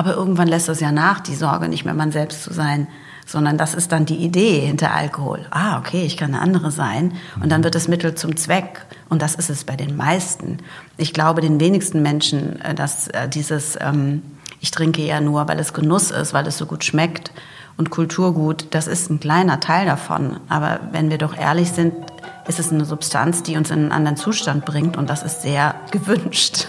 Aber irgendwann lässt es ja nach, die Sorge, nicht mehr man selbst zu sein, sondern das ist dann die Idee hinter Alkohol. Ah, okay, ich kann eine andere sein. Und dann wird es Mittel zum Zweck. Und das ist es bei den meisten. Ich glaube, den wenigsten Menschen, äh, dass äh, dieses, ähm, ich trinke ja nur, weil es Genuss ist, weil es so gut schmeckt und Kulturgut, das ist ein kleiner Teil davon. Aber wenn wir doch ehrlich sind, ist es eine Substanz, die uns in einen anderen Zustand bringt und das ist sehr gewünscht.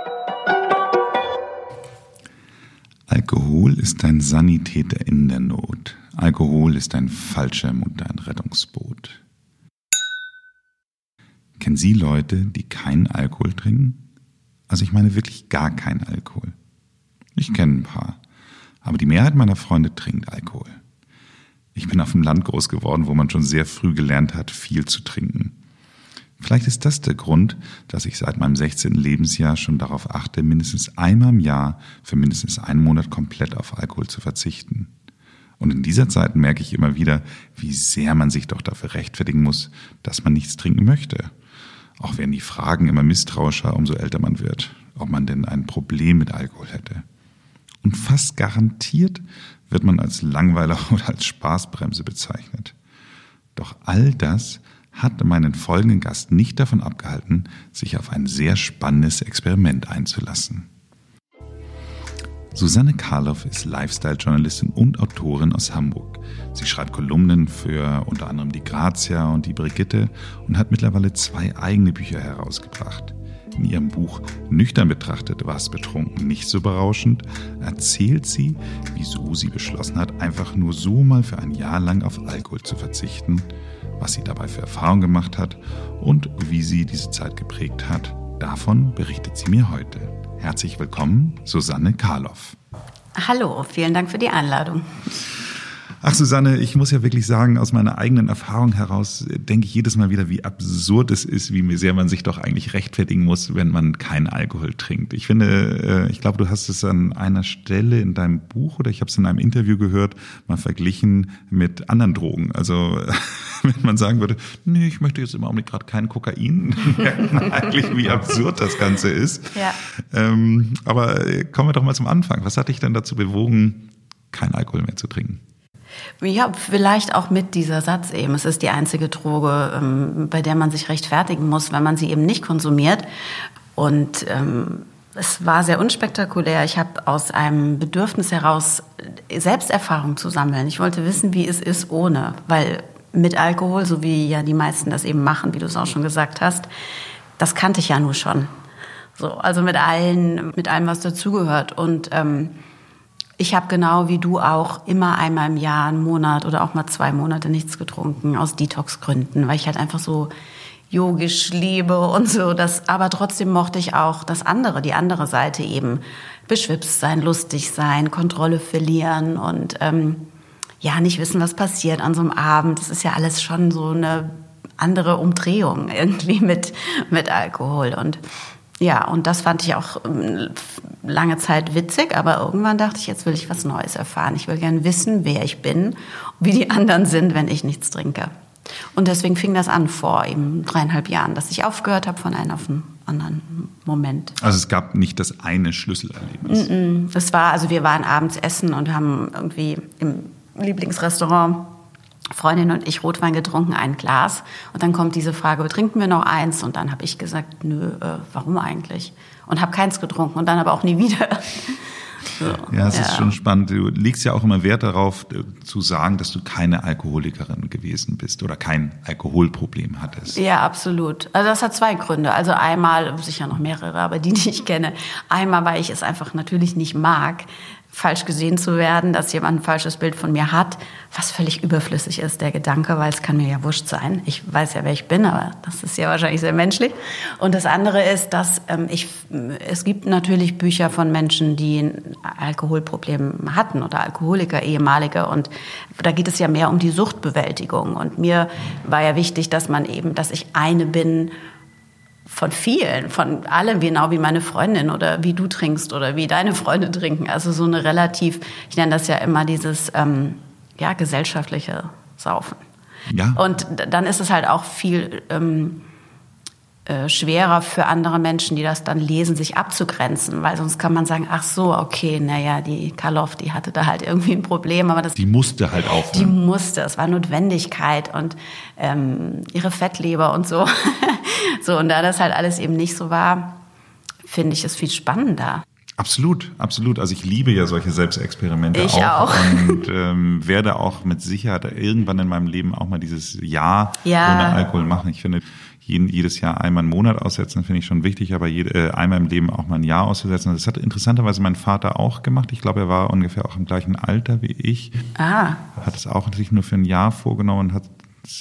Alkohol ist ein Sanitäter in der Not. Alkohol ist ein Fallschirm und ein Rettungsboot. Kennen Sie Leute, die keinen Alkohol trinken? Also ich meine wirklich gar keinen Alkohol. Ich kenne ein paar, aber die Mehrheit meiner Freunde trinkt Alkohol. Ich bin auf dem Land groß geworden, wo man schon sehr früh gelernt hat, viel zu trinken. Vielleicht ist das der Grund, dass ich seit meinem 16. Lebensjahr schon darauf achte, mindestens einmal im Jahr für mindestens einen Monat komplett auf Alkohol zu verzichten. Und in dieser Zeit merke ich immer wieder, wie sehr man sich doch dafür rechtfertigen muss, dass man nichts trinken möchte. Auch werden die Fragen immer misstrauischer, umso älter man wird, ob man denn ein Problem mit Alkohol hätte. Und fast garantiert wird man als Langweiler oder als Spaßbremse bezeichnet. Doch all das hat meinen folgenden Gast nicht davon abgehalten, sich auf ein sehr spannendes Experiment einzulassen. Susanne Karloff ist Lifestyle-Journalistin und Autorin aus Hamburg. Sie schreibt Kolumnen für unter anderem die Grazia und die Brigitte und hat mittlerweile zwei eigene Bücher herausgebracht. In ihrem Buch Nüchtern betrachtet war es betrunken nicht so berauschend, erzählt sie, wieso sie beschlossen hat, einfach nur so mal für ein Jahr lang auf Alkohol zu verzichten was sie dabei für Erfahrungen gemacht hat und wie sie diese Zeit geprägt hat. Davon berichtet sie mir heute. Herzlich willkommen, Susanne Karloff. Hallo, vielen Dank für die Einladung. Ach Susanne, ich muss ja wirklich sagen, aus meiner eigenen Erfahrung heraus denke ich jedes Mal wieder, wie absurd es ist, wie sehr man sich doch eigentlich rechtfertigen muss, wenn man keinen Alkohol trinkt. Ich finde, äh, ich glaube, du hast es an einer Stelle in deinem Buch oder ich habe es in einem Interview gehört, mal verglichen mit anderen Drogen. Also wenn man sagen würde, nee, ich möchte jetzt im Augenblick gerade kein Kokain, merkt man eigentlich, wie absurd das Ganze ist. Ja. Ähm, aber äh, kommen wir doch mal zum Anfang. Was hat dich denn dazu bewogen, keinen Alkohol mehr zu trinken? Ja, vielleicht auch mit dieser Satz eben. Es ist die einzige Droge, ähm, bei der man sich rechtfertigen muss, wenn man sie eben nicht konsumiert. Und ähm, es war sehr unspektakulär. Ich habe aus einem Bedürfnis heraus Selbsterfahrung zu sammeln. Ich wollte wissen, wie es ist ohne, weil mit Alkohol, so wie ja die meisten das eben machen, wie du es auch schon gesagt hast, das kannte ich ja nur schon. So, also mit allen, mit allem, was dazugehört. Und ähm, ich habe genau wie du auch immer einmal im Jahr, einen Monat oder auch mal zwei Monate nichts getrunken aus Detox-Gründen, weil ich halt einfach so yogisch lebe und so. Das, aber trotzdem mochte ich auch das andere, die andere Seite eben. Beschwipst sein, lustig sein, Kontrolle verlieren und ähm, ja, nicht wissen, was passiert an so einem Abend. Das ist ja alles schon so eine andere Umdrehung irgendwie mit, mit Alkohol. Und ja, und das fand ich auch ähm, lange Zeit witzig, aber irgendwann dachte ich, jetzt will ich was Neues erfahren. Ich will gern wissen, wer ich bin, wie die anderen sind, wenn ich nichts trinke. Und deswegen fing das an vor eben dreieinhalb Jahren, dass ich aufgehört habe von einem auf den anderen Moment. Also es gab nicht das eine Schlüsselerlebnis. Es war, also wir waren abends essen und haben irgendwie im Lieblingsrestaurant Freundin und ich Rotwein getrunken, ein Glas. Und dann kommt diese Frage, trinken wir noch eins? Und dann habe ich gesagt, nö, äh, warum eigentlich? Und habe keins getrunken und dann aber auch nie wieder. So, ja, es ja. ist schon spannend. Du legst ja auch immer Wert darauf, äh, zu sagen, dass du keine Alkoholikerin gewesen bist oder kein Alkoholproblem hattest. Ja, absolut. Also das hat zwei Gründe. Also einmal, sicher noch mehrere, aber die, die ich kenne. Einmal, weil ich es einfach natürlich nicht mag, falsch gesehen zu werden, dass jemand ein falsches Bild von mir hat, was völlig überflüssig ist, der Gedanke, weil es kann mir ja wurscht sein. Ich weiß ja, wer ich bin, aber das ist ja wahrscheinlich sehr menschlich. Und das andere ist, dass ähm, ich, es gibt natürlich Bücher von Menschen, die ein Alkoholproblem hatten oder Alkoholiker, ehemalige. Und da geht es ja mehr um die Suchtbewältigung. Und mir war ja wichtig, dass man eben, dass ich eine bin, von vielen, von allem, genau wie meine Freundin oder wie du trinkst oder wie deine Freunde trinken. Also so eine relativ, ich nenne das ja immer dieses ähm, ja, gesellschaftliche Saufen. Ja. Und dann ist es halt auch viel ähm, äh, schwerer für andere Menschen, die das dann lesen, sich abzugrenzen, weil sonst kann man sagen, ach so, okay, naja, die Karloff, die hatte da halt irgendwie ein Problem, aber das... Die musste halt aufhören. Die musste, es war Notwendigkeit und ähm, ihre Fettleber und so. so, und da das halt alles eben nicht so war, finde ich es viel spannender. Absolut, absolut. Also ich liebe ja solche Selbstexperimente ich auch, auch. und ähm, werde auch mit Sicherheit irgendwann in meinem Leben auch mal dieses Jahr ja. ohne Alkohol machen. Ich finde, jedes Jahr einmal einen Monat aussetzen, finde ich schon wichtig, aber jede, äh, einmal im Leben auch mal ein Jahr auszusetzen. Das hat interessanterweise mein Vater auch gemacht. Ich glaube, er war ungefähr auch im gleichen Alter wie ich. Ah. Hat es auch sich nur für ein Jahr vorgenommen und hat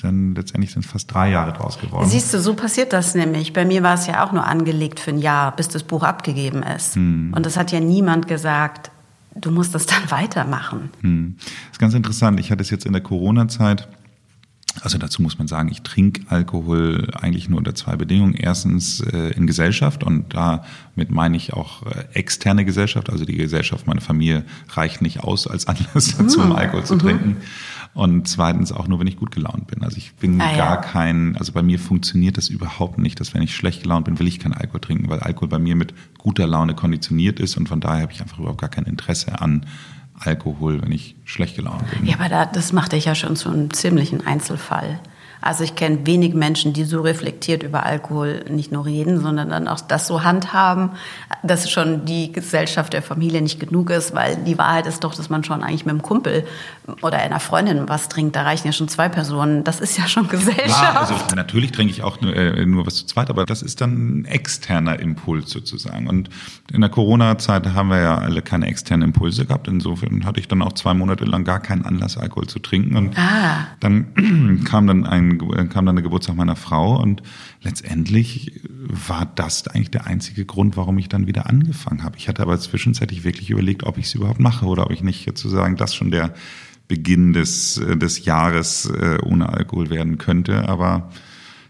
dann letztendlich sind fast drei Jahre draus geworden. Siehst du, so passiert das nämlich. Bei mir war es ja auch nur angelegt für ein Jahr, bis das Buch abgegeben ist. Hm. Und es hat ja niemand gesagt, du musst das dann weitermachen. Hm. Das ist ganz interessant. Ich hatte es jetzt in der Corona-Zeit also dazu muss man sagen, ich trinke Alkohol eigentlich nur unter zwei Bedingungen. Erstens äh, in Gesellschaft und damit meine ich auch äh, externe Gesellschaft. Also die Gesellschaft meiner Familie reicht nicht aus als Anlass dazu, um ah, Alkohol zu mhm. Und zweitens auch nur, wenn ich gut gelaunt bin. Also ich bin ah, gar ja. kein, also bei mir funktioniert das überhaupt nicht, dass wenn ich schlecht gelaunt bin, will ich keinen Alkohol trinken, weil Alkohol bei mir mit guter Laune konditioniert ist und von daher habe ich einfach überhaupt gar kein Interesse an Alkohol, wenn ich schlecht gelaunt bin. Ja, aber da, das macht dich ja schon zu einem ziemlichen Einzelfall. Also ich kenne wenig Menschen, die so reflektiert über Alkohol nicht nur reden, sondern dann auch das so handhaben, dass schon die Gesellschaft der Familie nicht genug ist, weil die Wahrheit ist doch, dass man schon eigentlich mit einem Kumpel oder einer Freundin was trinkt. Da reichen ja schon zwei Personen. Das ist ja schon Gesellschaft. Ja, also natürlich trinke ich auch nur, äh, nur was zu zweit, aber das ist dann ein externer Impuls sozusagen. Und in der Corona-Zeit haben wir ja alle keine externen Impulse gehabt. Insofern hatte ich dann auch zwei Monate lang gar keinen Anlass, Alkohol zu trinken. Und ah. dann kam dann ein kam dann der Geburtstag meiner Frau und letztendlich war das eigentlich der einzige Grund, warum ich dann wieder angefangen habe. Ich hatte aber zwischenzeitlich wirklich überlegt, ob ich es überhaupt mache oder ob ich nicht sozusagen das schon der Beginn des, des Jahres äh, ohne Alkohol werden könnte. Aber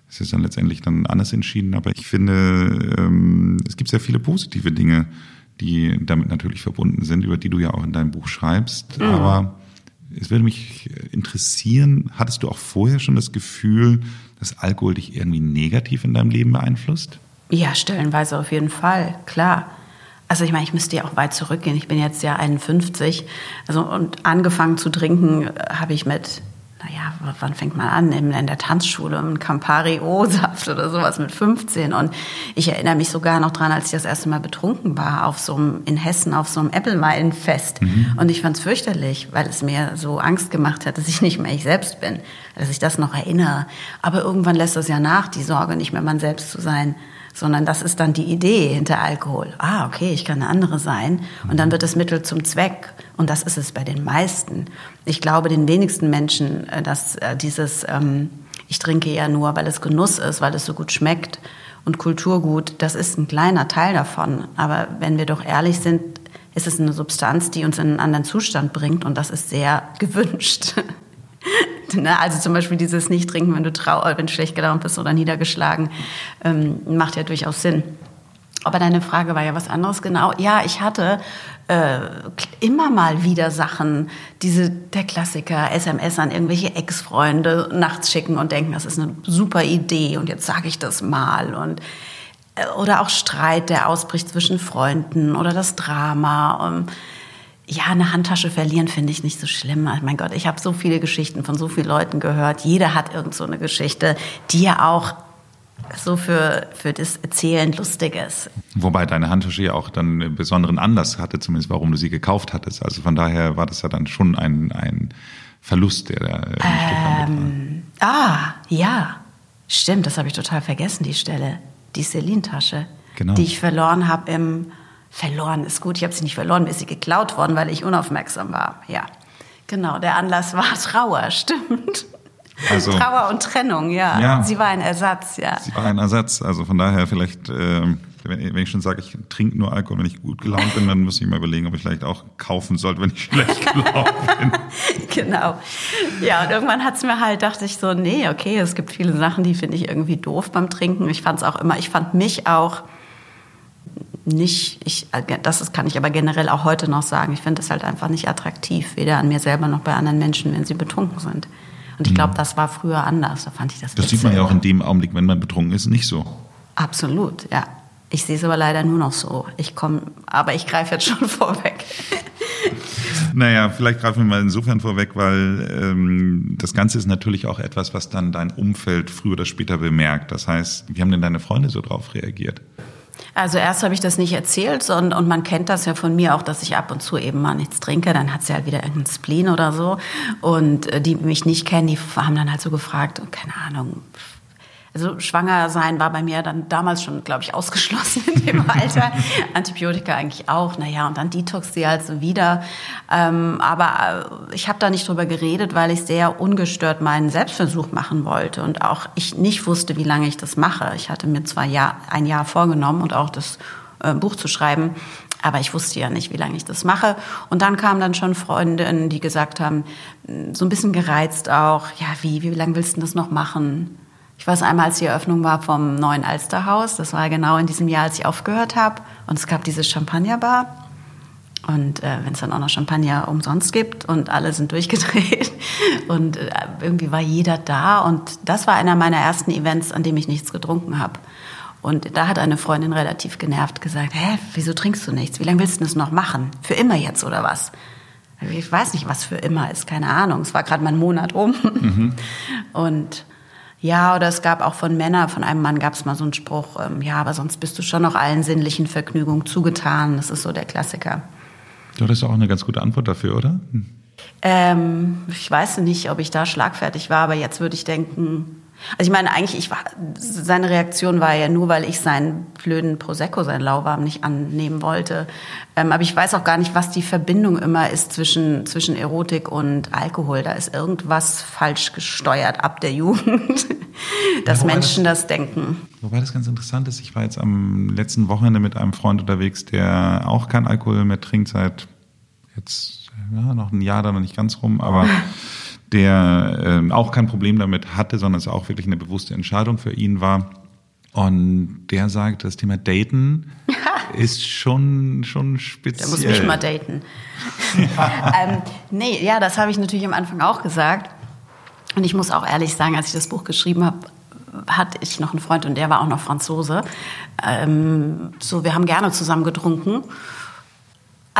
es ist dann letztendlich dann anders entschieden. Aber ich finde, ähm, es gibt sehr viele positive Dinge, die damit natürlich verbunden sind, über die du ja auch in deinem Buch schreibst. Mhm. Aber es würde mich interessieren, hattest du auch vorher schon das Gefühl, dass Alkohol dich irgendwie negativ in deinem Leben beeinflusst? Ja, stellenweise auf jeden Fall, klar. Also ich meine, ich müsste ja auch weit zurückgehen. Ich bin jetzt ja 51. Also und angefangen zu trinken äh, habe ich mit naja, wann fängt man an? In, in der Tanzschule, ein Campari O-Saft oder sowas mit 15. Und ich erinnere mich sogar noch dran, als ich das erste Mal betrunken war, auf so einem, in Hessen auf so einem Äppelmeilenfest. Mhm. Und ich fand es fürchterlich, weil es mir so Angst gemacht hat, dass ich nicht mehr ich selbst bin, dass ich das noch erinnere. Aber irgendwann lässt das ja nach, die Sorge, nicht mehr man selbst zu sein sondern das ist dann die Idee hinter Alkohol. Ah, okay, ich kann eine andere sein. Und dann wird das Mittel zum Zweck. Und das ist es bei den meisten. Ich glaube, den wenigsten Menschen, äh, dass äh, dieses, ähm, ich trinke ja nur, weil es Genuss ist, weil es so gut schmeckt und Kulturgut, das ist ein kleiner Teil davon. Aber wenn wir doch ehrlich sind, ist es eine Substanz, die uns in einen anderen Zustand bringt und das ist sehr gewünscht. Ne? Also zum Beispiel dieses Nicht-Trinken, wenn du trau wenn du schlecht gelaunt bist oder niedergeschlagen, ähm, macht ja durchaus Sinn. Aber deine Frage war ja was anderes genau. Ja, ich hatte äh, immer mal wieder Sachen, diese der Klassiker, SMS an irgendwelche Ex-Freunde nachts schicken und denken, das ist eine super Idee und jetzt sage ich das mal und äh, oder auch Streit, der ausbricht zwischen Freunden oder das Drama. Um, ja, eine Handtasche verlieren finde ich nicht so schlimm. Mein Gott, ich habe so viele Geschichten von so vielen Leuten gehört. Jeder hat irgend so eine Geschichte, die ja auch so für, für das Erzählen lustig ist. Wobei deine Handtasche ja auch dann einen besonderen Anlass hatte, zumindest warum du sie gekauft hattest. Also von daher war das ja dann schon ein, ein Verlust, der da ähm, Ah, ja. Stimmt, das habe ich total vergessen, die Stelle. Die Celine-Tasche, genau. die ich verloren habe im verloren ist gut. Ich habe sie nicht verloren, mir ist sie geklaut worden, weil ich unaufmerksam war. Ja, genau. Der Anlass war Trauer, stimmt. Also, Trauer und Trennung, ja. ja. Sie war ein Ersatz, ja. Sie war ein Ersatz. Also von daher vielleicht, äh, wenn, ich schon sage, ich trinke nur Alkohol, wenn ich gut gelaunt bin, dann muss ich mal überlegen, ob ich vielleicht auch kaufen sollte, wenn ich schlecht gelaunt bin. genau. Ja, und irgendwann hat es mir halt, dachte ich so, nee, okay, es gibt viele Sachen, die finde ich irgendwie doof beim Trinken. Ich fand es auch immer, ich fand mich auch nicht, ich, das kann ich aber generell auch heute noch sagen, ich finde es halt einfach nicht attraktiv, weder an mir selber noch bei anderen Menschen, wenn sie betrunken sind. Und ich glaube, mhm. das war früher anders. Da fand ich das. Das sieht man ja auch in dem Augenblick, wenn man betrunken ist, nicht so. Absolut, ja. Ich sehe es aber leider nur noch so. Ich komme, aber ich greife jetzt schon vorweg. Naja, vielleicht greifen wir mal insofern vorweg, weil ähm, das Ganze ist natürlich auch etwas, was dann dein Umfeld früher oder später bemerkt. Das heißt, wie haben denn deine Freunde so drauf reagiert? Also erst habe ich das nicht erzählt und, und man kennt das ja von mir auch, dass ich ab und zu eben mal nichts trinke. Dann hat sie halt wieder irgendeinen Spleen oder so. Und äh, die mich nicht kennen, die haben dann halt so gefragt, keine Ahnung, also schwanger sein war bei mir dann damals schon, glaube ich, ausgeschlossen in dem Alter. Antibiotika eigentlich auch. Naja, und dann Detox sie halt so wieder. Ähm, aber äh, ich habe da nicht drüber geredet, weil ich sehr ungestört meinen Selbstversuch machen wollte und auch ich nicht wusste, wie lange ich das mache. Ich hatte mir zwar Jahr, ein Jahr vorgenommen und auch das äh, Buch zu schreiben, aber ich wusste ja nicht, wie lange ich das mache. Und dann kamen dann schon Freundinnen, die gesagt haben, so ein bisschen gereizt auch, ja, wie, wie lange willst du das noch machen? Ich weiß einmal, als die Eröffnung war vom neuen Alsterhaus, das war genau in diesem Jahr, als ich aufgehört habe. Und es gab diese Champagnerbar. Und äh, wenn es dann auch noch Champagner umsonst gibt und alle sind durchgedreht und äh, irgendwie war jeder da. Und das war einer meiner ersten Events, an dem ich nichts getrunken habe. Und da hat eine Freundin relativ genervt gesagt, hä, wieso trinkst du nichts? Wie lange willst du das noch machen? Für immer jetzt oder was? Ich weiß nicht, was für immer ist, keine Ahnung. Es war gerade mal ein Monat um. Mhm. Und ja, oder es gab auch von Männern, von einem Mann gab es mal so einen Spruch, ähm, ja, aber sonst bist du schon noch allen sinnlichen Vergnügungen zugetan. Das ist so der Klassiker. Du hattest auch eine ganz gute Antwort dafür, oder? Hm. Ähm, ich weiß nicht, ob ich da schlagfertig war, aber jetzt würde ich denken, also ich meine, eigentlich, ich war, seine Reaktion war ja nur, weil ich seinen blöden Prosecco, seinen Lauwarm nicht annehmen wollte. Ähm, aber ich weiß auch gar nicht, was die Verbindung immer ist zwischen, zwischen Erotik und Alkohol. Da ist irgendwas falsch gesteuert ab der Jugend, dass ja, Menschen das, das, denken. Wobei das ganz interessant ist, ich war jetzt am letzten Wochenende mit einem Freund unterwegs, der auch kein Alkohol mehr trinkt seit jetzt ja, noch ein Jahr da noch nicht ganz rum, aber der äh, auch kein Problem damit hatte, sondern es auch wirklich eine bewusste Entscheidung für ihn war. Und der sagt, das Thema Daten ist schon, schon speziell. Der muss mich mal daten. Ja. ähm, nee, ja, das habe ich natürlich am Anfang auch gesagt. Und ich muss auch ehrlich sagen, als ich das Buch geschrieben habe, hatte ich noch einen Freund und der war auch noch Franzose. Ähm, so, wir haben gerne zusammen getrunken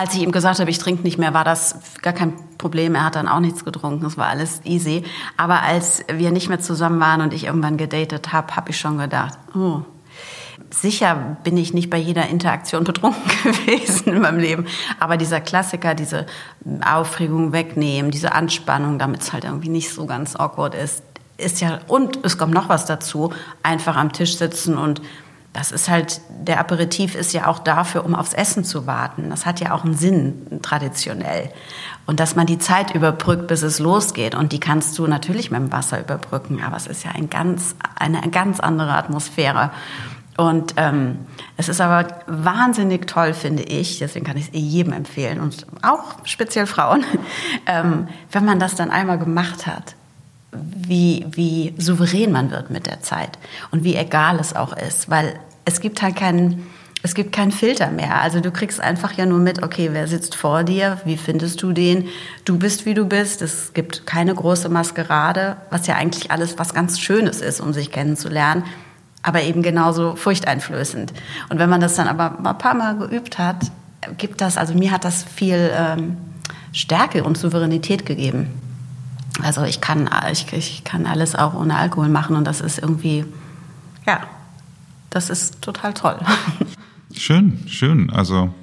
als ich ihm gesagt habe, ich trinke nicht mehr, war das gar kein Problem. Er hat dann auch nichts getrunken. Es war alles easy. Aber als wir nicht mehr zusammen waren und ich irgendwann gedatet habe, habe ich schon gedacht, oh, sicher bin ich nicht bei jeder Interaktion betrunken gewesen in meinem Leben. Aber dieser Klassiker, diese Aufregung wegnehmen, diese Anspannung, damit es halt irgendwie nicht so ganz awkward ist, ist ja, und es kommt noch was dazu, einfach am Tisch sitzen und das ist halt, der Aperitif ist ja auch dafür, um aufs Essen zu warten. Das hat ja auch einen Sinn, traditionell. Und dass man die Zeit überbrückt, bis es losgeht. Und die kannst du natürlich mit dem Wasser überbrücken, aber es ist ja ein ganz, eine ganz andere Atmosphäre. Und ähm, es ist aber wahnsinnig toll, finde ich, deswegen kann ich es eh jedem empfehlen und auch speziell Frauen, ähm, wenn man das dann einmal gemacht hat wie, wie souverän man wird mit der Zeit und wie egal es auch ist, weil es gibt halt keinen, es gibt keinen Filter mehr. Also du kriegst einfach ja nur mit, okay, wer sitzt vor dir, wie findest du den, du bist wie du bist, es gibt keine große Maskerade, was ja eigentlich alles was ganz Schönes ist, um sich kennenzulernen, aber eben genauso furchteinflößend. Und wenn man das dann aber ein paar Mal geübt hat, gibt das, also mir hat das viel ähm, Stärke und Souveränität gegeben. Also ich kann, ich, ich kann alles auch ohne Alkohol machen und das ist irgendwie, ja, das ist total toll. Schön, schön. Also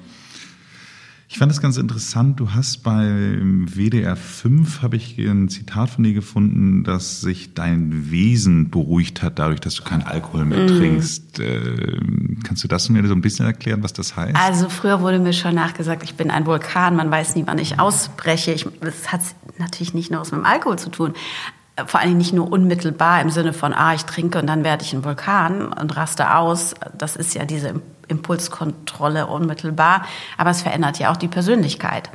Ich fand es ganz interessant, du hast bei WDR 5, habe ich ein Zitat von dir gefunden, dass sich dein Wesen beruhigt hat, dadurch, dass du keinen Alkohol mehr mm. trinkst. Äh, kannst du das mir so ein bisschen erklären, was das heißt? Also früher wurde mir schon nachgesagt, ich bin ein Vulkan, man weiß nie, wann ich ausbreche. Ich, das hat natürlich nicht nur was mit dem Alkohol zu tun, vor allem nicht nur unmittelbar im Sinne von, ah, ich trinke und dann werde ich ein Vulkan und raste aus. Das ist ja diese Impulskontrolle unmittelbar, aber es verändert ja auch die Persönlichkeit.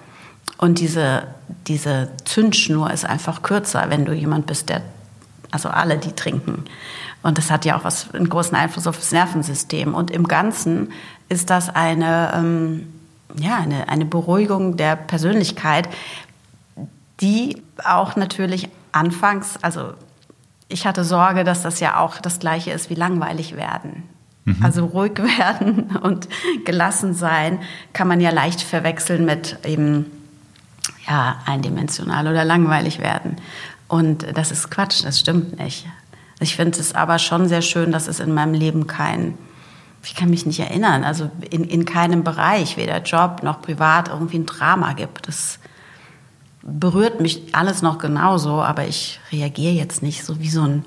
Und diese, diese Zündschnur ist einfach kürzer, wenn du jemand bist, der, also alle, die trinken. Und das hat ja auch was, einen großen Einfluss auf das Nervensystem. Und im Ganzen ist das eine, ähm, ja, eine, eine Beruhigung der Persönlichkeit, die auch natürlich anfangs, also ich hatte Sorge, dass das ja auch das gleiche ist wie langweilig werden. Mhm. Also ruhig werden und gelassen sein kann man ja leicht verwechseln mit eben ja, eindimensional oder langweilig werden. Und das ist Quatsch, das stimmt nicht. Ich finde es aber schon sehr schön, dass es in meinem Leben kein, ich kann mich nicht erinnern, also in, in keinem Bereich, weder Job noch privat, irgendwie ein Drama gibt. Das berührt mich alles noch genauso, aber ich reagiere jetzt nicht so wie so ein,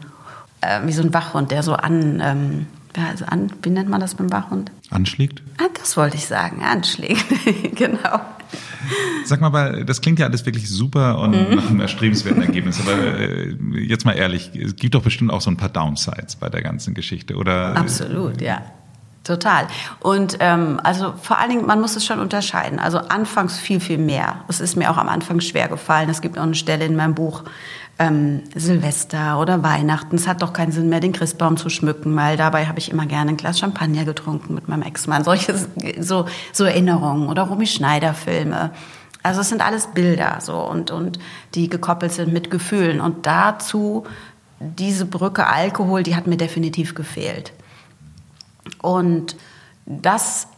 äh, wie so ein Wachhund, der so an, ähm, also an, wie nennt man das beim Wachhund? Anschlägt? Ah, das wollte ich sagen, anschlägt, genau. Sag mal, weil das klingt ja alles wirklich super und mhm. nach einem erstrebenswerten Ergebnis. Aber äh, jetzt mal ehrlich, es gibt doch bestimmt auch so ein paar Downsides bei der ganzen Geschichte, oder? Absolut, ja. Total. Und ähm, also vor allen Dingen, man muss es schon unterscheiden. Also anfangs viel, viel mehr. Es ist mir auch am Anfang schwer gefallen. Es gibt auch eine Stelle in meinem Buch, ähm, Silvester oder Weihnachten. Es hat doch keinen Sinn mehr, den Christbaum zu schmücken, weil dabei habe ich immer gerne ein Glas Champagner getrunken mit meinem Ex-Mann. Solche so, so Erinnerungen oder Romy Schneider-Filme. Also es sind alles Bilder so und, und die gekoppelt sind mit Gefühlen. Und dazu diese Brücke Alkohol, die hat mir definitiv gefehlt. Und das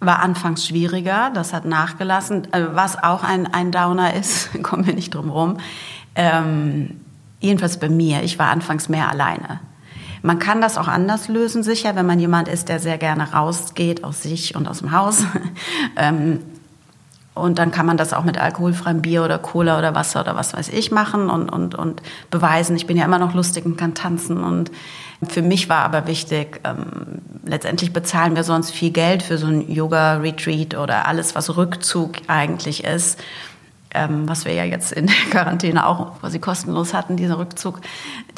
war anfangs schwieriger, das hat nachgelassen. Äh, was auch ein, ein Downer ist, kommen wir nicht drum rum. Ähm, jedenfalls bei mir, ich war anfangs mehr alleine. Man kann das auch anders lösen, sicher, wenn man jemand ist, der sehr gerne rausgeht aus sich und aus dem Haus. ähm, und dann kann man das auch mit alkoholfreiem Bier oder Cola oder Wasser oder was weiß ich machen und, und, und beweisen, ich bin ja immer noch lustig und kann tanzen. Und für mich war aber wichtig, ähm, letztendlich bezahlen wir sonst viel Geld für so ein Yoga-Retreat oder alles, was Rückzug eigentlich ist. Ähm, was wir ja jetzt in der Quarantäne auch quasi kostenlos hatten, diesen Rückzug,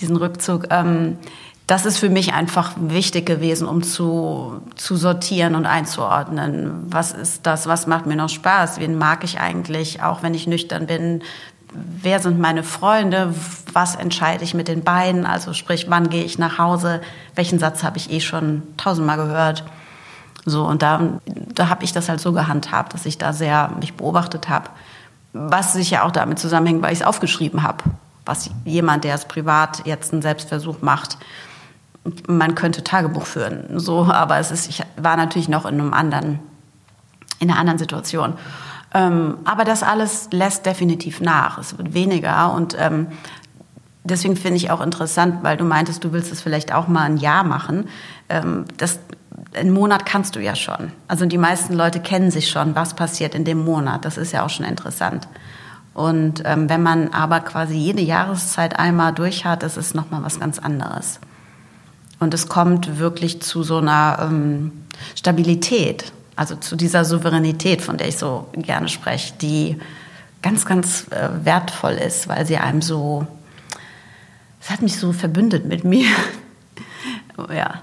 diesen Rückzug. Ähm, das ist für mich einfach wichtig gewesen, um zu, zu sortieren und einzuordnen. Was ist das? Was macht mir noch Spaß? Wen mag ich eigentlich, auch wenn ich nüchtern bin? Wer sind meine Freunde? Was entscheide ich mit den beiden? Also sprich, wann gehe ich nach Hause? Welchen Satz habe ich eh schon tausendmal gehört? So, und da, da habe ich das halt so gehandhabt, dass ich da sehr mich beobachtet habe. Was sicher auch damit zusammenhängt, weil ich es aufgeschrieben habe. Was jemand, der es privat jetzt einen Selbstversuch macht, man könnte Tagebuch führen, so, aber es ist, ich war natürlich noch in einem anderen, in einer anderen Situation. Ähm, aber das alles lässt definitiv nach. Es wird weniger und ähm, deswegen finde ich auch interessant, weil du meintest, du willst es vielleicht auch mal ein Jahr machen. Ähm, das, einen Monat kannst du ja schon. Also die meisten Leute kennen sich schon, was passiert in dem Monat. Das ist ja auch schon interessant. Und ähm, wenn man aber quasi jede Jahreszeit einmal durch hat, ist es nochmal was ganz anderes. Und es kommt wirklich zu so einer ähm, Stabilität, also zu dieser Souveränität, von der ich so gerne spreche, die ganz, ganz äh, wertvoll ist, weil sie einem so, es hat mich so verbündet mit mir. ja.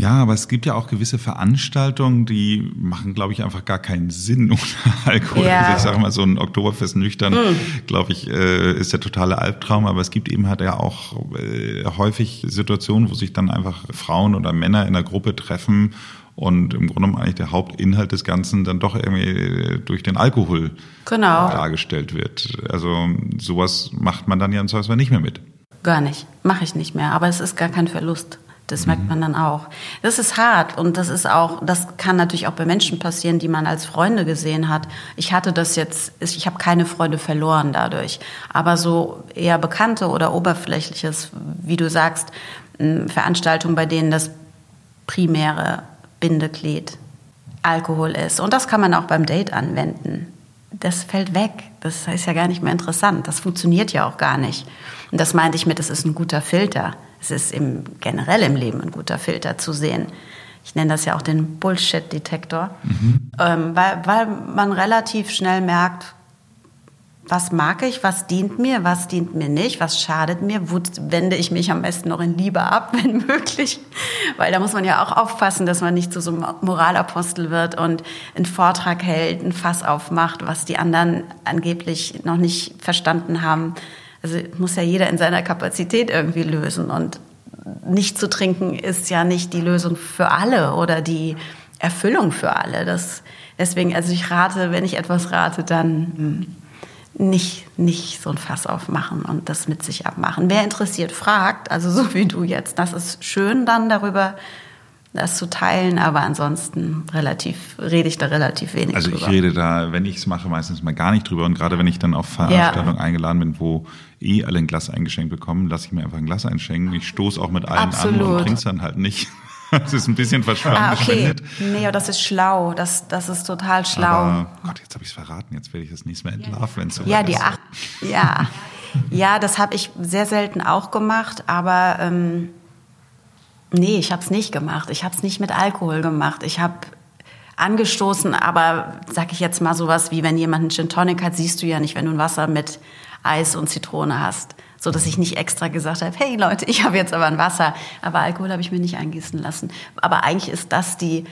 Ja, aber es gibt ja auch gewisse Veranstaltungen, die machen, glaube ich, einfach gar keinen Sinn ohne Alkohol. Ja. Also ich sage mal, so ein Oktoberfest nüchtern, mm. glaube ich, äh, ist der totale Albtraum. Aber es gibt eben halt ja auch äh, häufig Situationen, wo sich dann einfach Frauen oder Männer in der Gruppe treffen und im Grunde genommen eigentlich der Hauptinhalt des Ganzen dann doch irgendwie äh, durch den Alkohol genau. dargestellt wird. Also sowas macht man dann ja im Zweifelsfall nicht mehr mit. Gar nicht, mache ich nicht mehr. Aber es ist gar kein Verlust. Das merkt man dann auch. Das ist hart und das ist auch, das kann natürlich auch bei Menschen passieren, die man als Freunde gesehen hat. Ich hatte das jetzt, ich habe keine Freunde verloren dadurch, aber so eher bekannte oder oberflächliches, wie du sagst, Veranstaltungen, bei denen das primäre Bindeglied Alkohol ist. Und das kann man auch beim Date anwenden. Das fällt weg. Das ist ja gar nicht mehr interessant. Das funktioniert ja auch gar nicht. Und das meinte ich mit, es ist ein guter Filter. Es ist im, generell im Leben ein guter Filter zu sehen. Ich nenne das ja auch den Bullshit-Detektor, mhm. ähm, weil, weil man relativ schnell merkt, was mag ich, was dient mir, was dient mir nicht, was schadet mir, wo wende ich mich am besten noch in Liebe ab, wenn möglich. Weil da muss man ja auch aufpassen, dass man nicht zu so einem Moralapostel wird und einen Vortrag hält, ein Fass aufmacht, was die anderen angeblich noch nicht verstanden haben. Also muss ja jeder in seiner Kapazität irgendwie lösen und nicht zu trinken ist ja nicht die Lösung für alle oder die Erfüllung für alle. Das, deswegen, also ich rate, wenn ich etwas rate, dann hm, nicht, nicht so ein Fass aufmachen und das mit sich abmachen. Wer interessiert, fragt, also so wie du jetzt. Das ist schön dann darüber, das zu teilen, aber ansonsten relativ, rede ich da relativ wenig also drüber. Also ich rede da, wenn ich es mache, meistens mal gar nicht drüber und gerade wenn ich dann auf Veranstaltungen ja. eingeladen bin, wo eh alle ein Glas eingeschenkt bekommen, lasse ich mir einfach ein Glas einschenken. Ich stoße auch mit allen Absolut. an und trinke es dann halt nicht. Das ist ein bisschen ah, okay. Nee, das ist schlau. Das, das ist total schlau. Aber, Gott, jetzt habe ich es verraten. Jetzt werde ich das nächste Mal entlarven, wenn es so ja, die ist. Ach, ja, ja, das habe ich sehr selten auch gemacht. Aber ähm, nee, ich habe es nicht gemacht. Ich habe es nicht mit Alkohol gemacht. Ich habe angestoßen, aber sag ich jetzt mal sowas wie, wenn jemand einen Gin Tonic hat, siehst du ja nicht, wenn du ein Wasser mit Eis und Zitrone hast so dass ich nicht extra gesagt habe, hey Leute, ich habe jetzt aber ein Wasser, aber Alkohol habe ich mir nicht eingießen lassen. Aber eigentlich ist das die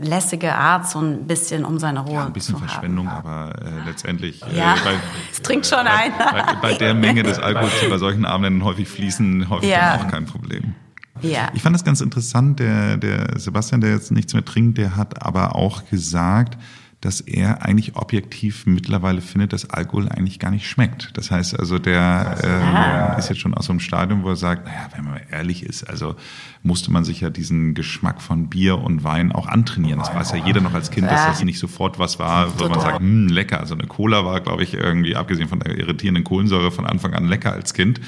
lässige Art, so ein bisschen um seine Ruhe ja, ein bisschen Verschwendung, haben. aber äh, letztendlich. Äh, ja, bei, es trinkt schon äh, ein. Bei, bei, der Menge des Alkohols, die bei solchen Abenden häufig fließen, häufig ja. auch kein Problem. Ja. Ich fand das ganz interessant, der, der Sebastian, der jetzt nichts mehr trinkt, der hat aber auch gesagt, dass er eigentlich objektiv mittlerweile findet, dass Alkohol eigentlich gar nicht schmeckt. Das heißt also, der äh, ist jetzt schon aus so einem Stadium, wo er sagt, naja, wenn man ehrlich ist, also musste man sich ja diesen Geschmack von Bier und Wein auch antrainieren. Das weiß ja jeder noch als Kind, dass das nicht sofort was war, wo man sagt, hm, lecker. Also eine Cola war, glaube ich, irgendwie, abgesehen von der irritierenden Kohlensäure, von Anfang an lecker als Kind.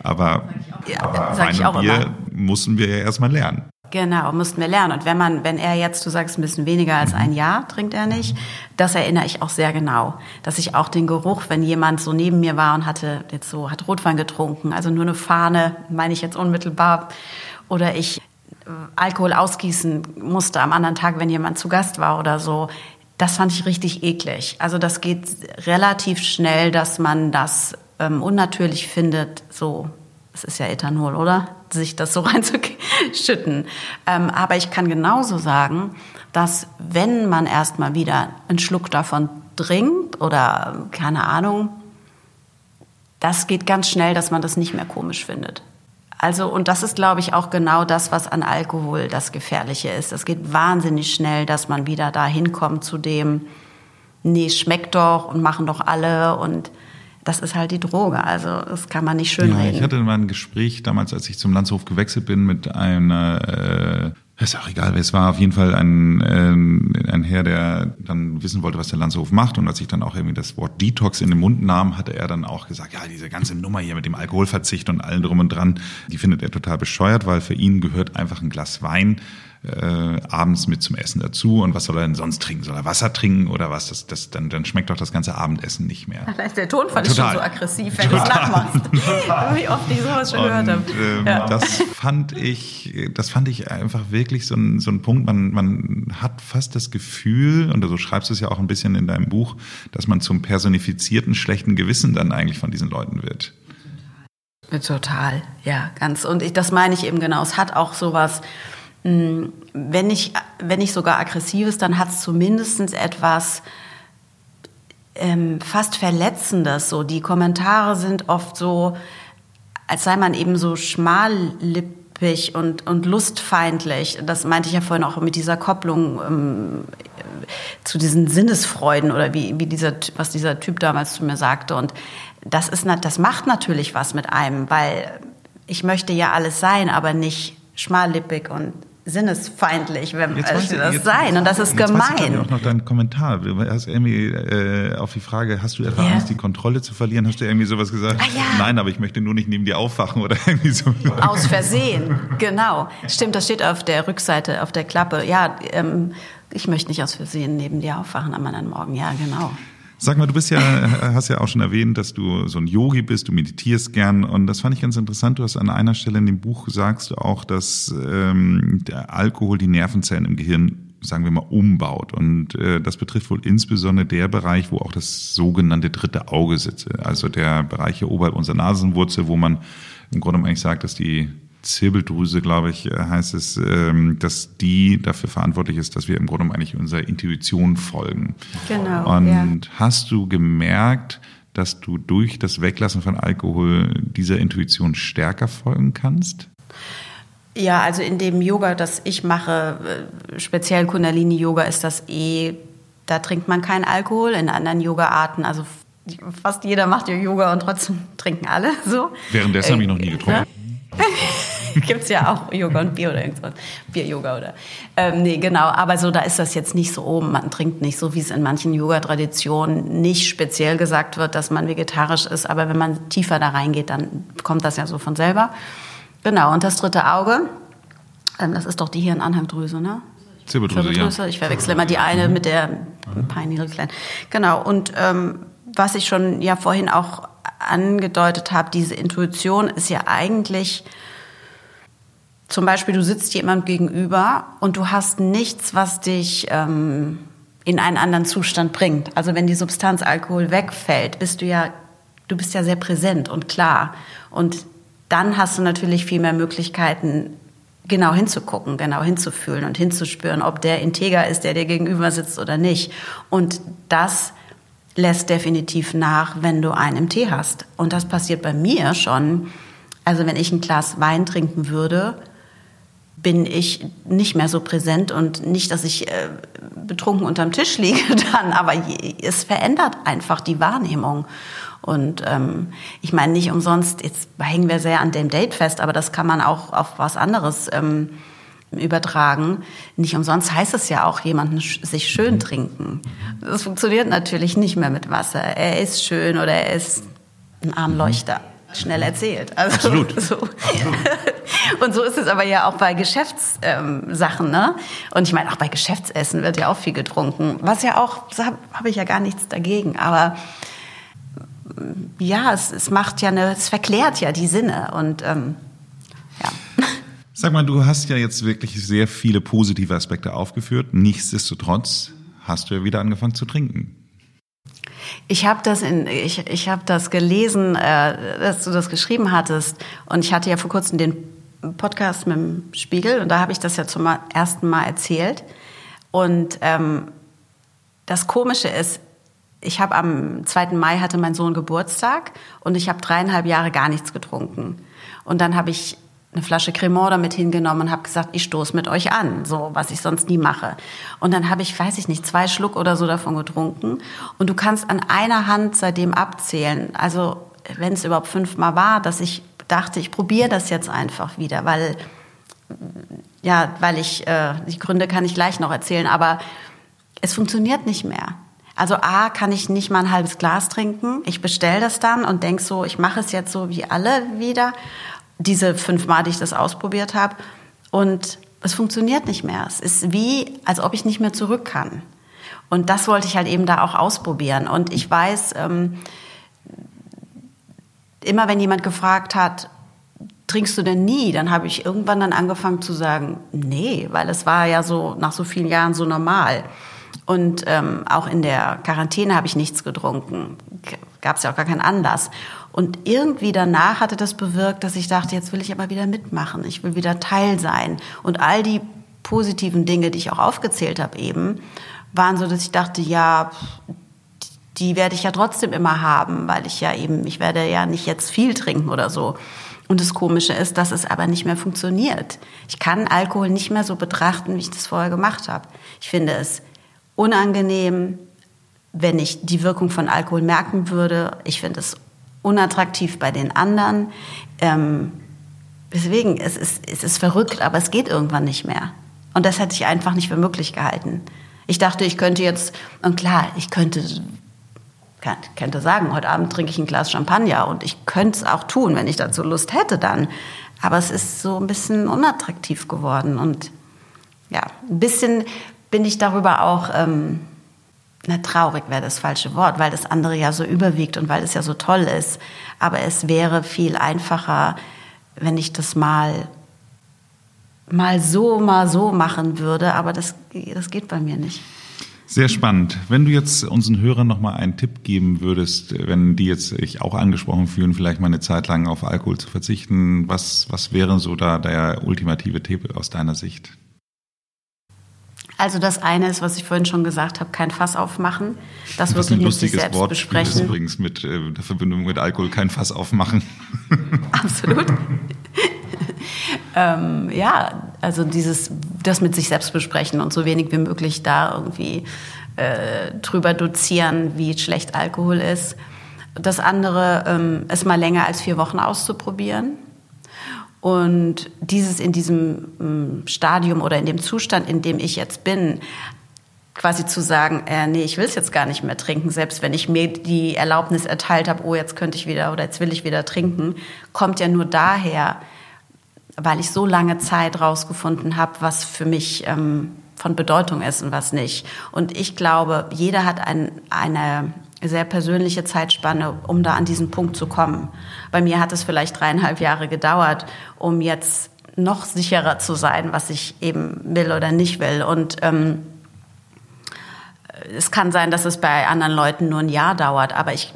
Aber, ja, aber Wein und Bier immer. mussten wir ja erstmal lernen. Genau, mussten wir lernen. Und wenn man, wenn er jetzt, du sagst, ein bisschen weniger als ein Jahr trinkt er nicht, das erinnere ich auch sehr genau. Dass ich auch den Geruch, wenn jemand so neben mir war und hatte jetzt so, hat Rotwein getrunken, also nur eine Fahne, meine ich jetzt unmittelbar, oder ich äh, Alkohol ausgießen musste am anderen Tag, wenn jemand zu Gast war oder so, das fand ich richtig eklig. Also das geht relativ schnell, dass man das ähm, unnatürlich findet, so es ist ja Ethanol, oder? Sich das so reinzuschütten. Ähm, aber ich kann genauso sagen, dass wenn man erstmal wieder einen Schluck davon trinkt oder keine Ahnung, das geht ganz schnell, dass man das nicht mehr komisch findet. Also, und das ist, glaube ich, auch genau das, was an Alkohol das Gefährliche ist. Es geht wahnsinnig schnell, dass man wieder da hinkommt zu dem, nee, schmeckt doch und machen doch alle und das ist halt die Droge. Also das kann man nicht schön ja, Ich hatte mal ein Gespräch damals, als ich zum Landshof gewechselt bin, mit einer äh, ist auch egal, wer es war, auf jeden Fall ein, äh, ein Herr, der dann wissen wollte, was der Landshof macht. Und als ich dann auch irgendwie das Wort Detox in den Mund nahm, hatte er dann auch gesagt, ja, diese ganze Nummer hier mit dem Alkoholverzicht und allem drum und dran, die findet er total bescheuert, weil für ihn gehört einfach ein Glas Wein äh, abends mit zum Essen dazu. Und was soll er denn sonst trinken? Soll er Wasser trinken oder was? Das, das, dann, dann schmeckt doch das ganze Abendessen nicht mehr. Vielleicht der Tonfall ist schon so aggressiv, wenn du es nachmachst. Wie oft ich sowas schon gehört habe. Ähm, ja. Das fand ich, das fand ich einfach wirklich so ein, so ein Punkt. Man, man hat fast das Gefühl, und du schreibst es ja auch ein bisschen in deinem Buch, dass man zum personifizierten schlechten Gewissen dann eigentlich von diesen Leuten wird. Total, ja, ganz. Und ich, das meine ich eben genau. Es hat auch sowas, wenn nicht, wenn nicht sogar aggressives, dann hat es zumindest etwas ähm, fast Verletzendes. So. Die Kommentare sind oft so, als sei man eben so schmallippig und, und lustfeindlich. Das meinte ich ja vorhin auch mit dieser Kopplung ähm, zu diesen Sinnesfreuden oder wie, wie dieser, was dieser Typ damals zu mir sagte. Und das, ist, das macht natürlich was mit einem, weil ich möchte ja alles sein, aber nicht schmallippig und sinnesfeindlich, wenn jetzt also das jetzt, sein. Und das ist jetzt gemein. Weiß ich auch noch deinen Kommentar. Du hast irgendwie äh, auf die Frage, hast du etwa yeah. Angst, die Kontrolle zu verlieren? Hast du irgendwie sowas gesagt? Ah, ja. Nein, aber ich möchte nur nicht neben dir aufwachen oder irgendwie so. Aus Versehen, genau. Stimmt, das steht auf der Rückseite, auf der Klappe. Ja, ähm, ich möchte nicht aus Versehen neben dir aufwachen am anderen Morgen. Ja, genau. Sag mal, du bist ja, hast ja auch schon erwähnt, dass du so ein Yogi bist, du meditierst gern und das fand ich ganz interessant. Du hast an einer Stelle in dem Buch sagst du auch, dass ähm, der Alkohol die Nervenzellen im Gehirn sagen wir mal, umbaut. Und äh, das betrifft wohl insbesondere der Bereich, wo auch das sogenannte dritte Auge sitzt. Also der Bereich hier oberhalb unserer Nasenwurzel, wo man im Grunde eigentlich sagt, dass die Zirbeldrüse, glaube ich, äh, heißt es, ähm, dass die dafür verantwortlich ist, dass wir im Grunde eigentlich unserer Intuition folgen. Genau. Und ja. hast du gemerkt, dass du durch das Weglassen von Alkohol dieser Intuition stärker folgen kannst? Ja, also in dem Yoga, das ich mache, äh, speziell Kundalini-Yoga, ist das eh, da trinkt man keinen Alkohol. In anderen Yoga-Arten, also fast jeder macht ja Yoga und trotzdem trinken alle so. Währenddessen äh, habe ich noch nie getrunken. Gibt es ja auch Yoga und Bier oder irgendwas. Bier-Yoga oder. Ähm, nee, genau. Aber so, da ist das jetzt nicht so oben. Man trinkt nicht so, wie es in manchen Yoga-Traditionen nicht speziell gesagt wird, dass man vegetarisch ist. Aber wenn man tiefer da reingeht, dann kommt das ja so von selber. Genau. Und das dritte Auge, ähm, das ist doch die Hirnanhangdrüse, ne? Zirbeldrüse, ja. Ich verwechsle immer die eine mit der Pineal Gland. Genau. Und ähm, was ich schon ja vorhin auch angedeutet habe, diese Intuition ist ja eigentlich zum Beispiel, du sitzt jemand gegenüber und du hast nichts, was dich ähm, in einen anderen Zustand bringt. Also wenn die Substanz Alkohol wegfällt, bist du ja, du bist ja sehr präsent und klar. Und dann hast du natürlich viel mehr Möglichkeiten, genau hinzugucken, genau hinzufühlen und hinzuspüren, ob der integer ist, der dir gegenüber sitzt oder nicht. Und das lässt definitiv nach, wenn du einen im Tee hast. Und das passiert bei mir schon. Also wenn ich ein Glas Wein trinken würde, bin ich nicht mehr so präsent und nicht, dass ich äh, betrunken unterm Tisch liege dann, aber es verändert einfach die Wahrnehmung. Und ähm, ich meine nicht umsonst, jetzt hängen wir sehr an dem Date fest, aber das kann man auch auf was anderes ähm, übertragen. Nicht umsonst heißt es ja auch, jemanden sich schön mhm. trinken. Das funktioniert natürlich nicht mehr mit Wasser. Er ist schön oder er ist ein Armleuchter. Schnell erzählt. Also, Absolut. So. Absolut. Und so ist es aber ja auch bei Geschäftssachen. Ähm, ne? Und ich meine, auch bei Geschäftsessen wird ja auch viel getrunken. Was ja auch, da habe ich ja gar nichts dagegen. Aber ja, es, es macht ja eine, es verklärt ja die Sinne. Und ähm, ja. Sag mal, du hast ja jetzt wirklich sehr viele positive Aspekte aufgeführt. Nichtsdestotrotz hast du ja wieder angefangen zu trinken. Ich habe das in, ich, ich habe das gelesen, äh, dass du das geschrieben hattest und ich hatte ja vor kurzem den Podcast mit dem Spiegel und da habe ich das ja zum ersten Mal erzählt und ähm, das Komische ist, ich habe am 2. Mai hatte mein Sohn Geburtstag und ich habe dreieinhalb Jahre gar nichts getrunken und dann habe ich eine Flasche Cremant damit hingenommen und habe gesagt, ich stoße mit euch an, so was ich sonst nie mache. Und dann habe ich, weiß ich nicht, zwei Schluck oder so davon getrunken. Und du kannst an einer Hand seitdem abzählen. Also wenn es überhaupt fünfmal war, dass ich dachte, ich probiere das jetzt einfach wieder, weil ja, weil ich äh, die Gründe kann ich gleich noch erzählen, aber es funktioniert nicht mehr. Also A, kann ich nicht mal ein halbes Glas trinken. Ich bestelle das dann und denk so, ich mache es jetzt so wie alle wieder diese fünf Mal, die ich das ausprobiert habe. Und es funktioniert nicht mehr. Es ist wie, als ob ich nicht mehr zurück kann. Und das wollte ich halt eben da auch ausprobieren. Und ich weiß, ähm, immer wenn jemand gefragt hat, trinkst du denn nie? Dann habe ich irgendwann dann angefangen zu sagen, nee, weil es war ja so nach so vielen Jahren so normal. Und ähm, auch in der Quarantäne habe ich nichts getrunken. Gab es ja auch gar keinen Anlass. Und irgendwie danach hatte das bewirkt, dass ich dachte, jetzt will ich aber wieder mitmachen. Ich will wieder Teil sein. Und all die positiven Dinge, die ich auch aufgezählt habe eben, waren so, dass ich dachte, ja, die werde ich ja trotzdem immer haben, weil ich ja eben, ich werde ja nicht jetzt viel trinken oder so. Und das Komische ist, dass es aber nicht mehr funktioniert. Ich kann Alkohol nicht mehr so betrachten, wie ich das vorher gemacht habe. Ich finde es unangenehm, wenn ich die Wirkung von Alkohol merken würde. Ich finde es unattraktiv bei den anderen. Ähm, Deswegen, es ist, es ist verrückt, aber es geht irgendwann nicht mehr. Und das hätte ich einfach nicht für möglich gehalten. Ich dachte, ich könnte jetzt, und klar, ich könnte, könnte sagen, heute Abend trinke ich ein Glas Champagner und ich könnte es auch tun, wenn ich dazu Lust hätte dann. Aber es ist so ein bisschen unattraktiv geworden und ja, ein bisschen bin ich darüber auch, ähm, na, traurig wäre das falsche Wort, weil das andere ja so überwiegt und weil es ja so toll ist. Aber es wäre viel einfacher, wenn ich das mal mal so, mal so machen würde, aber das, das geht bei mir nicht. Sehr spannend. Wenn du jetzt unseren Hörern nochmal einen Tipp geben würdest, wenn die jetzt sich auch angesprochen fühlen, vielleicht mal eine Zeit lang auf Alkohol zu verzichten, was, was wäre so da der ultimative Tipp aus deiner Sicht? Also das eine ist, was ich vorhin schon gesagt habe, kein Fass aufmachen. Das, das wirklich ein lustiges Wort besprechen. übrigens mit äh, der Verbindung mit Alkohol, kein Fass aufmachen. Absolut. ähm, ja, also dieses, das mit sich selbst besprechen und so wenig wie möglich da irgendwie äh, drüber dozieren, wie schlecht Alkohol ist. Das andere, ähm, es mal länger als vier Wochen auszuprobieren. Und dieses in diesem ähm, Stadium oder in dem Zustand, in dem ich jetzt bin, quasi zu sagen, äh, nee, ich will es jetzt gar nicht mehr trinken, selbst wenn ich mir die Erlaubnis erteilt habe, oh, jetzt könnte ich wieder oder jetzt will ich wieder trinken, kommt ja nur daher, weil ich so lange Zeit rausgefunden habe, was für mich ähm, von Bedeutung ist und was nicht. Und ich glaube, jeder hat ein, eine sehr persönliche Zeitspanne, um da an diesen Punkt zu kommen. Bei mir hat es vielleicht dreieinhalb Jahre gedauert, um jetzt noch sicherer zu sein, was ich eben will oder nicht will. Und ähm, es kann sein, dass es bei anderen Leuten nur ein Jahr dauert, aber ich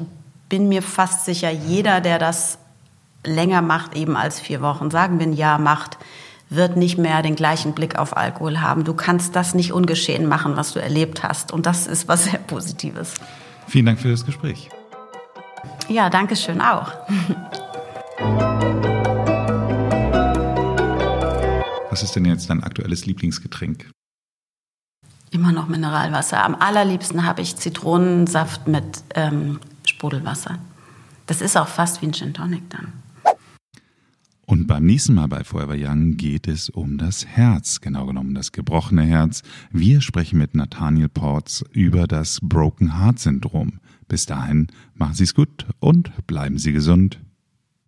bin mir fast sicher, jeder, der das länger macht, eben als vier Wochen, sagen wir ein Jahr macht, wird nicht mehr den gleichen Blick auf Alkohol haben. Du kannst das nicht ungeschehen machen, was du erlebt hast. Und das ist was sehr Positives. Vielen Dank für das Gespräch. Ja, danke schön auch. Was ist denn jetzt dein aktuelles Lieblingsgetränk? Immer noch Mineralwasser. Am allerliebsten habe ich Zitronensaft mit ähm, Sprudelwasser. Das ist auch fast wie ein Gin Tonic dann. Und beim nächsten Mal bei Forever Young geht es um das Herz, genau genommen das gebrochene Herz. Wir sprechen mit Nathaniel Ports über das Broken Heart Syndrom. Bis dahin, machen Sie es gut und bleiben Sie gesund.